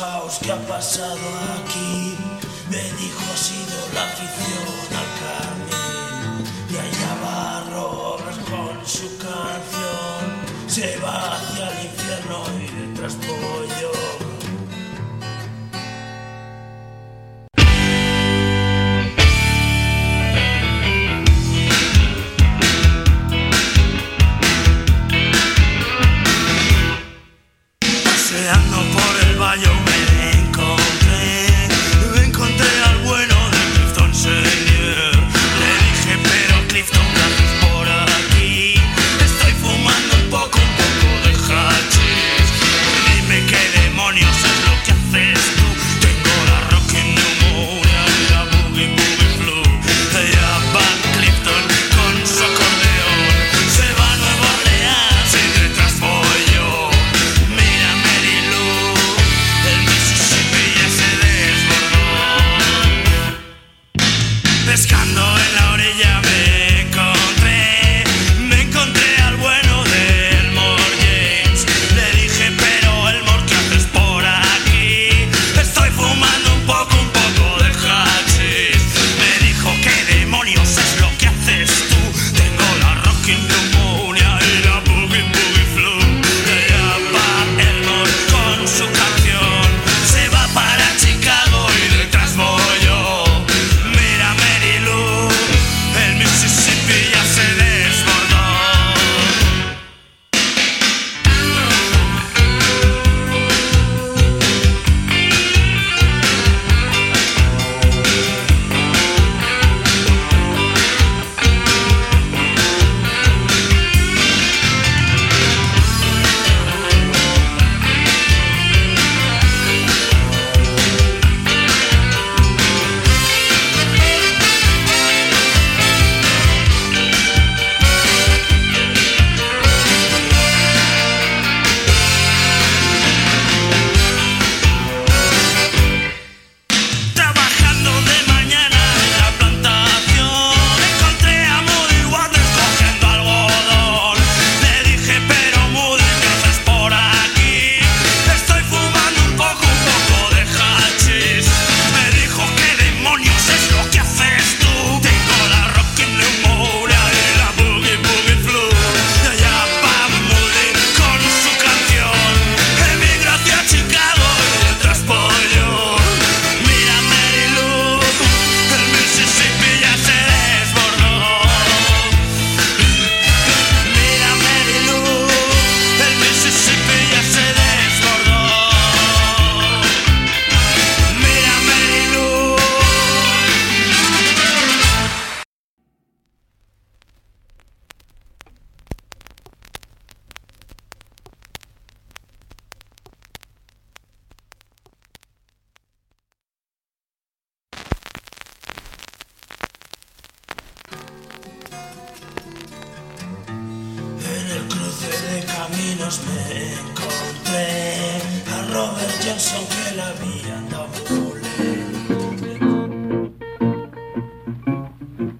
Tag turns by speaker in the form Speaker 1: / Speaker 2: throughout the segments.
Speaker 1: House qué ha pasado aquí. Me dijo ha sido la afición al Carmen. Y allá va Robert con su canción. Se va hacia el infierno y detrás voy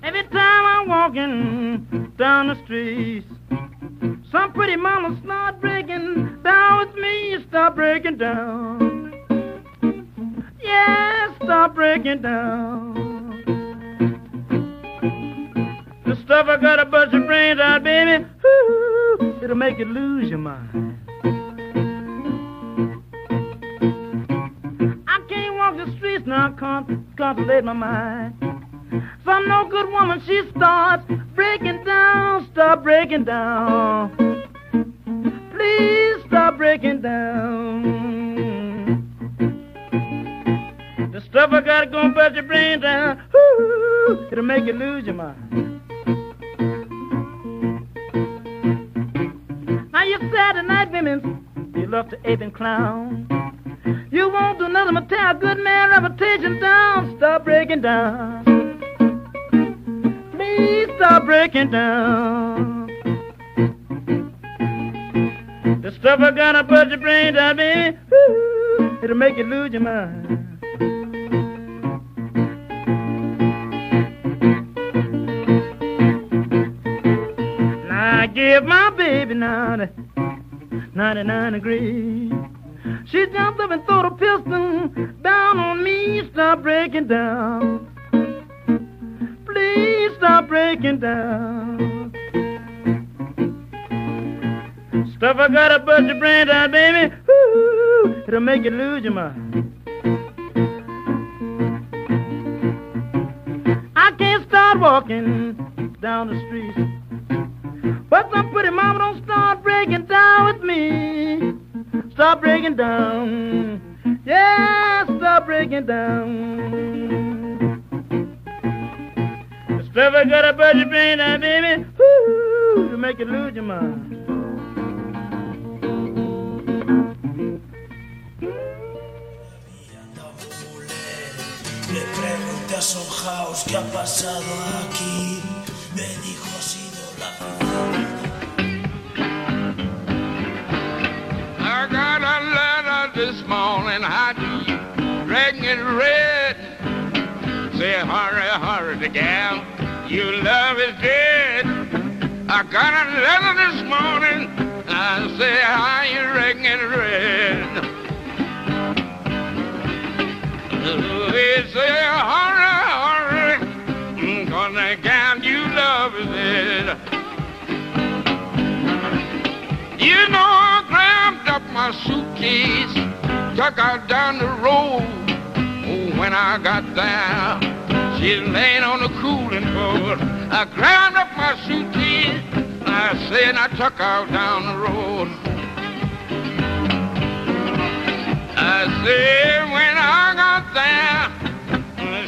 Speaker 2: Every time I'm walking down the street, some pretty mama start breaking down with me. Start breaking down. Yeah, start breaking down. The stuff I gotta bust your brains out, baby. Ooh, it'll make you lose your mind. Now, can't contemplate my mind. Some no good woman, she starts breaking down, stop breaking down. Please stop breaking down. The stuff I got gonna bust your brain down. Ooh, it'll make you lose your mind. Now you Saturday night women, they love to ape and clown. You won't do nothing but tear a good man reputation down. Stop breaking down. Please stop breaking down. The stuff I gotta put your brain down, baby, woo, it'll make you lose your mind. Now I give my baby now the 99 degrees. She jumped up and threw the pistol down on me. Stop breaking down. Please stop breaking down. Stuff I gotta bust your brain down, baby. Woo, it'll make you lose your mind. I can't start walking down the street. But some pretty mama don't start breaking down. Stop breaking down. Yeah, stop breaking down. Stuff I got about your brain now, baby. To make you lose your mind.
Speaker 1: House qué ha pasado aquí. Me dijo ha sido la
Speaker 3: morning, I do, dragging it red. Say, hurry, hurry, the gal, your love is dead. I got a letter this morning, I say, how you dragging it red? They say, hurry, hurry, mm, cause the gal you love is dead. You know, I grabbed up my suitcase, took her down the road. Oh, when I got there, she laying on the cooling board. I grabbed up my suitcase, I said I took her down the road. I said when I got there,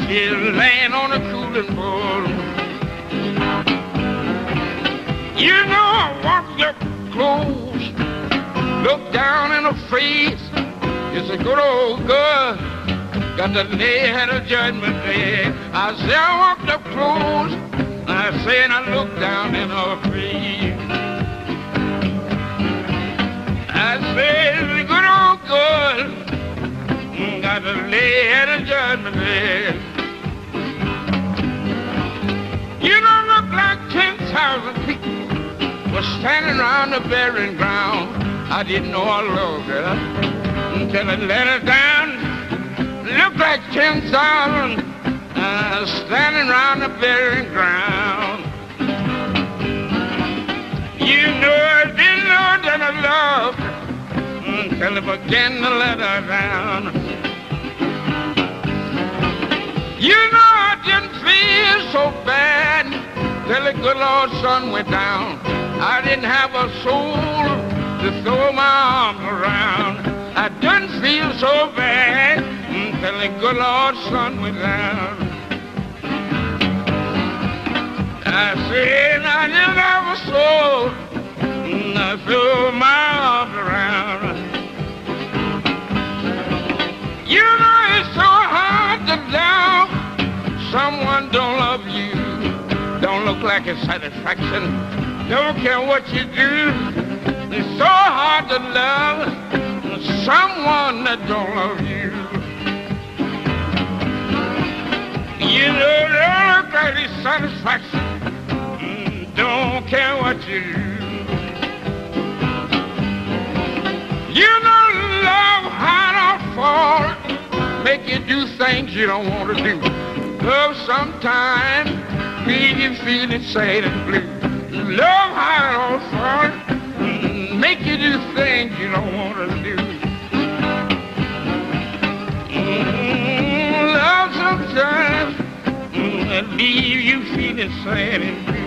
Speaker 3: she laying on the cooling board. You know, I walked up close, looked down in her face. It's a good old girl, got the lay at a judgment day. I said I walked up close, I said I looked down in her face. I said it's a good old girl, got the lay at a judgment day. You don't look like 10,000 people was standing around the burying ground. I didn't know I loved her until I let her down. Looked like 10,000 uh, standing around the burying ground. You know I didn't know that I loved until I began to let her down. You know I didn't feel so bad till the good Lord sun went down. I didn't have a soul to throw my arms around. I didn't feel so bad mm, until the good Lord sun went down. I said I didn't have a soul to mm, throw my arms around. You know it's so hard to love someone don't love you. Don't look like a satisfaction. Don't care what you do. It's so hard to love someone that don't love you. You know, don't look it's satisfaction. Mm, Don't care what you do. You know, love hide or fall, make you do things you don't want to do. Love sometimes leave you feeling sad and blue. Love hide or fall, mm, make you do things you don't want to do. Sometimes leave you feeling sad and blue.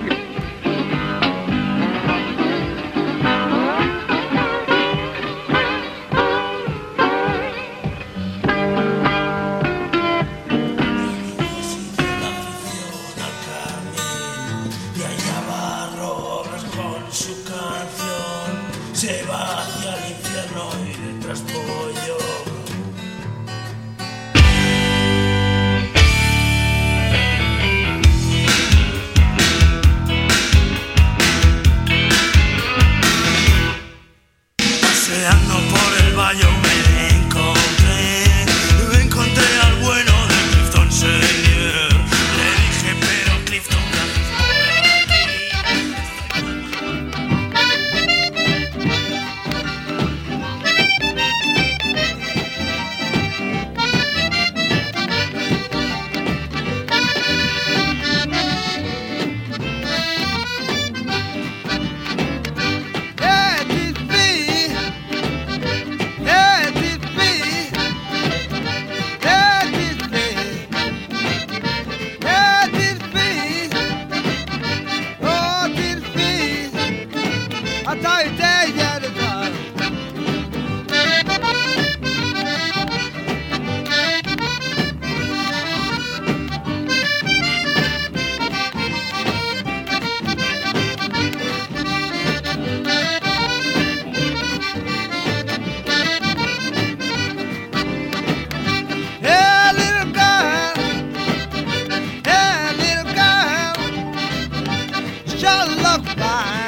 Speaker 4: Sure look fine.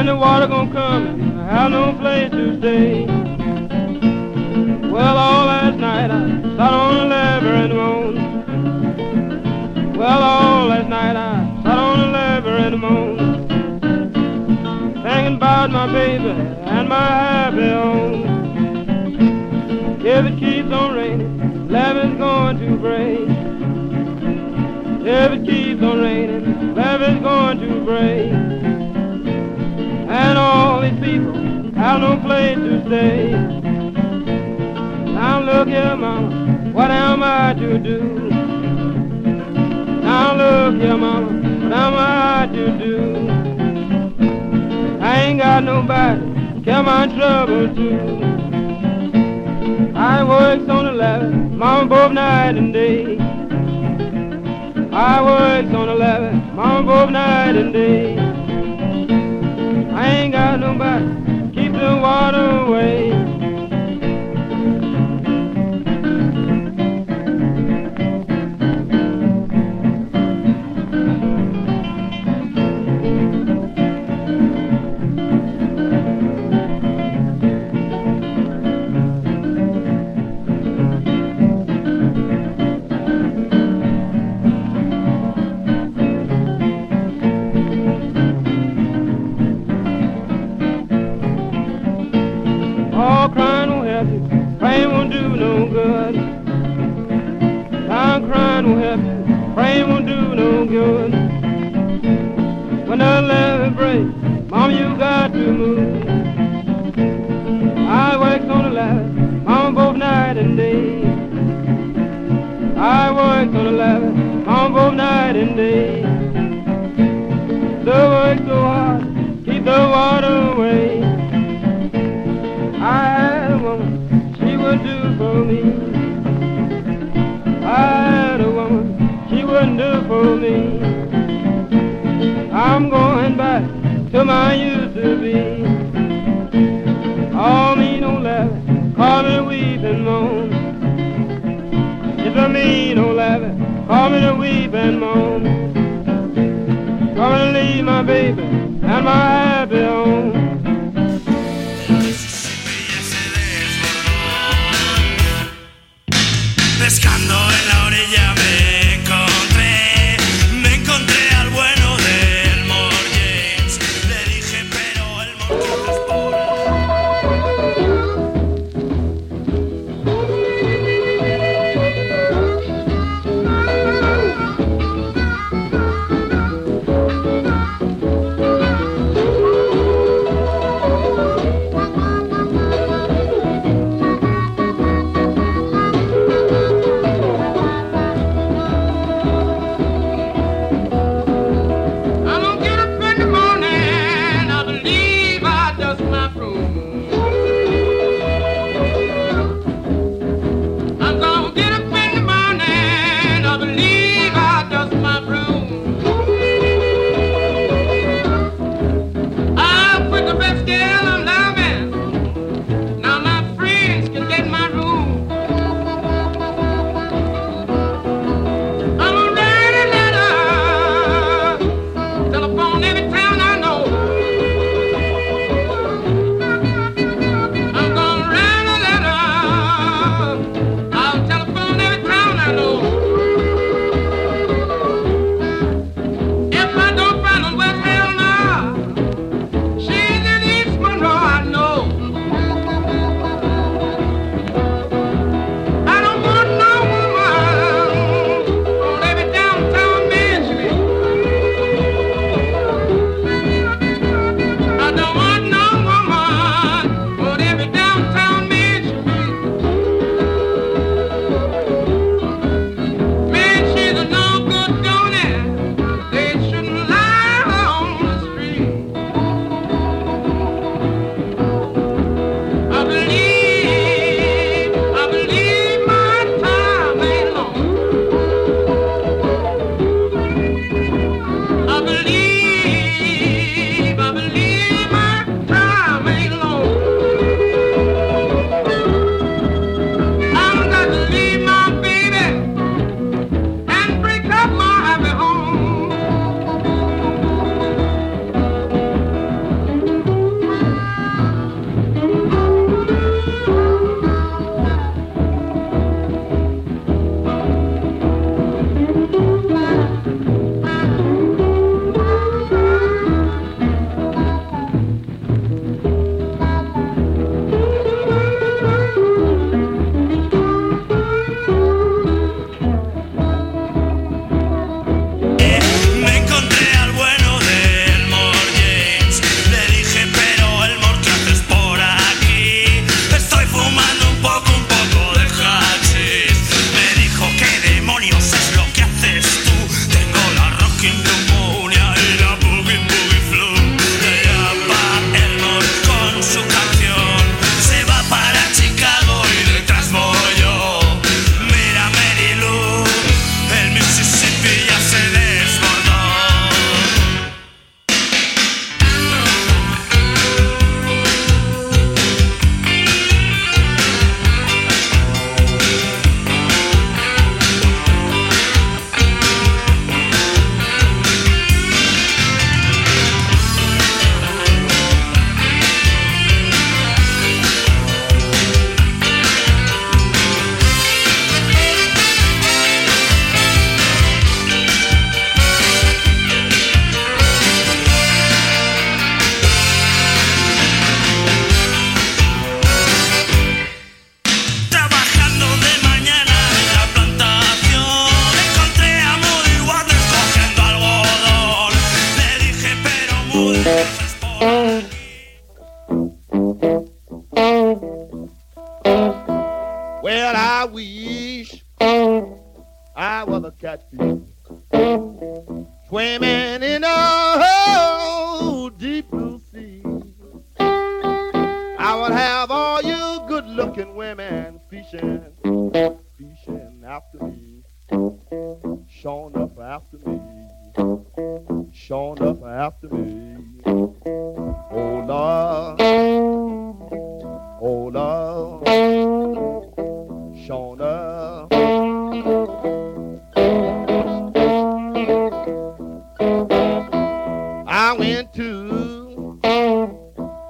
Speaker 5: And the water gonna come and I have no place to stay. Well, all last night I sat on the lever and moaned. Well, all last night I sat on the lever and moaned. Thinking about my baby and my happy home. If it keeps on raining, levee's going to break. If it keeps on raining, levee's going to break. And all these people have no place to stay. Now look here, mama, what am I to do? Now look here, mama, what am I to do? I ain't got nobody care my trouble to. I works on the ladder, mama, both night and day. I works on the ladder, mama, both night and day. Ain't got nobody keep the water away. I'm crying won't help you, praying won't do no good. When the levee breaks, mama, you got to move. I works on the levee, mama, both night and day. I works on the levee, mama, both night and day. The work so hard, keep the water away. I had a woman, she would do for me. For me. I'm going back to my used to be. All me no levy, call me weep and moan. If I mean no levy, call me to weep and moan. Gonna leave my baby and my
Speaker 6: Room. I went to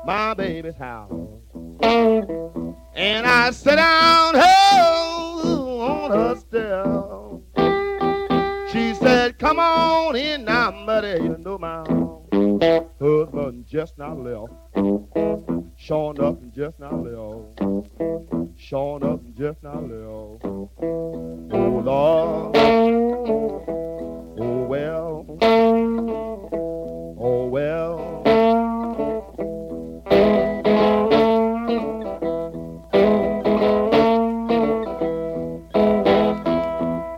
Speaker 6: my baby's house and I sat down oh, on her step. She said, Come on in now, buddy. You know my husband just now left. Showing up and just now left. Showing up just now left. Oh Lord. Oh well. Oh well.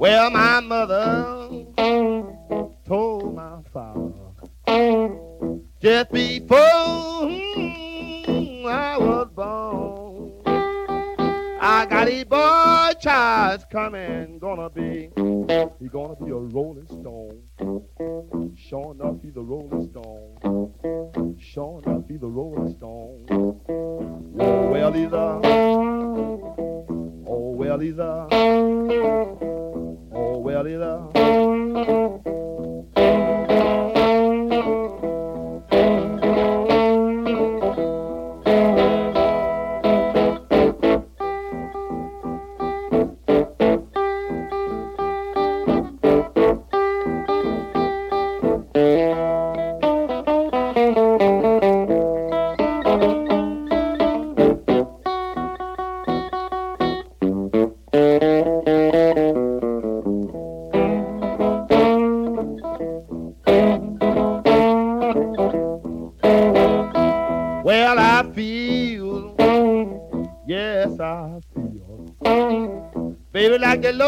Speaker 6: Well, my mother told my father just before Got boy child coming, gonna be, he gonna be a rolling stone. Sure enough, he's a rolling stone. Sure enough, he's a rolling stone. Oh, well, he's a, oh, well, he's a, oh, well, he's a.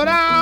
Speaker 6: like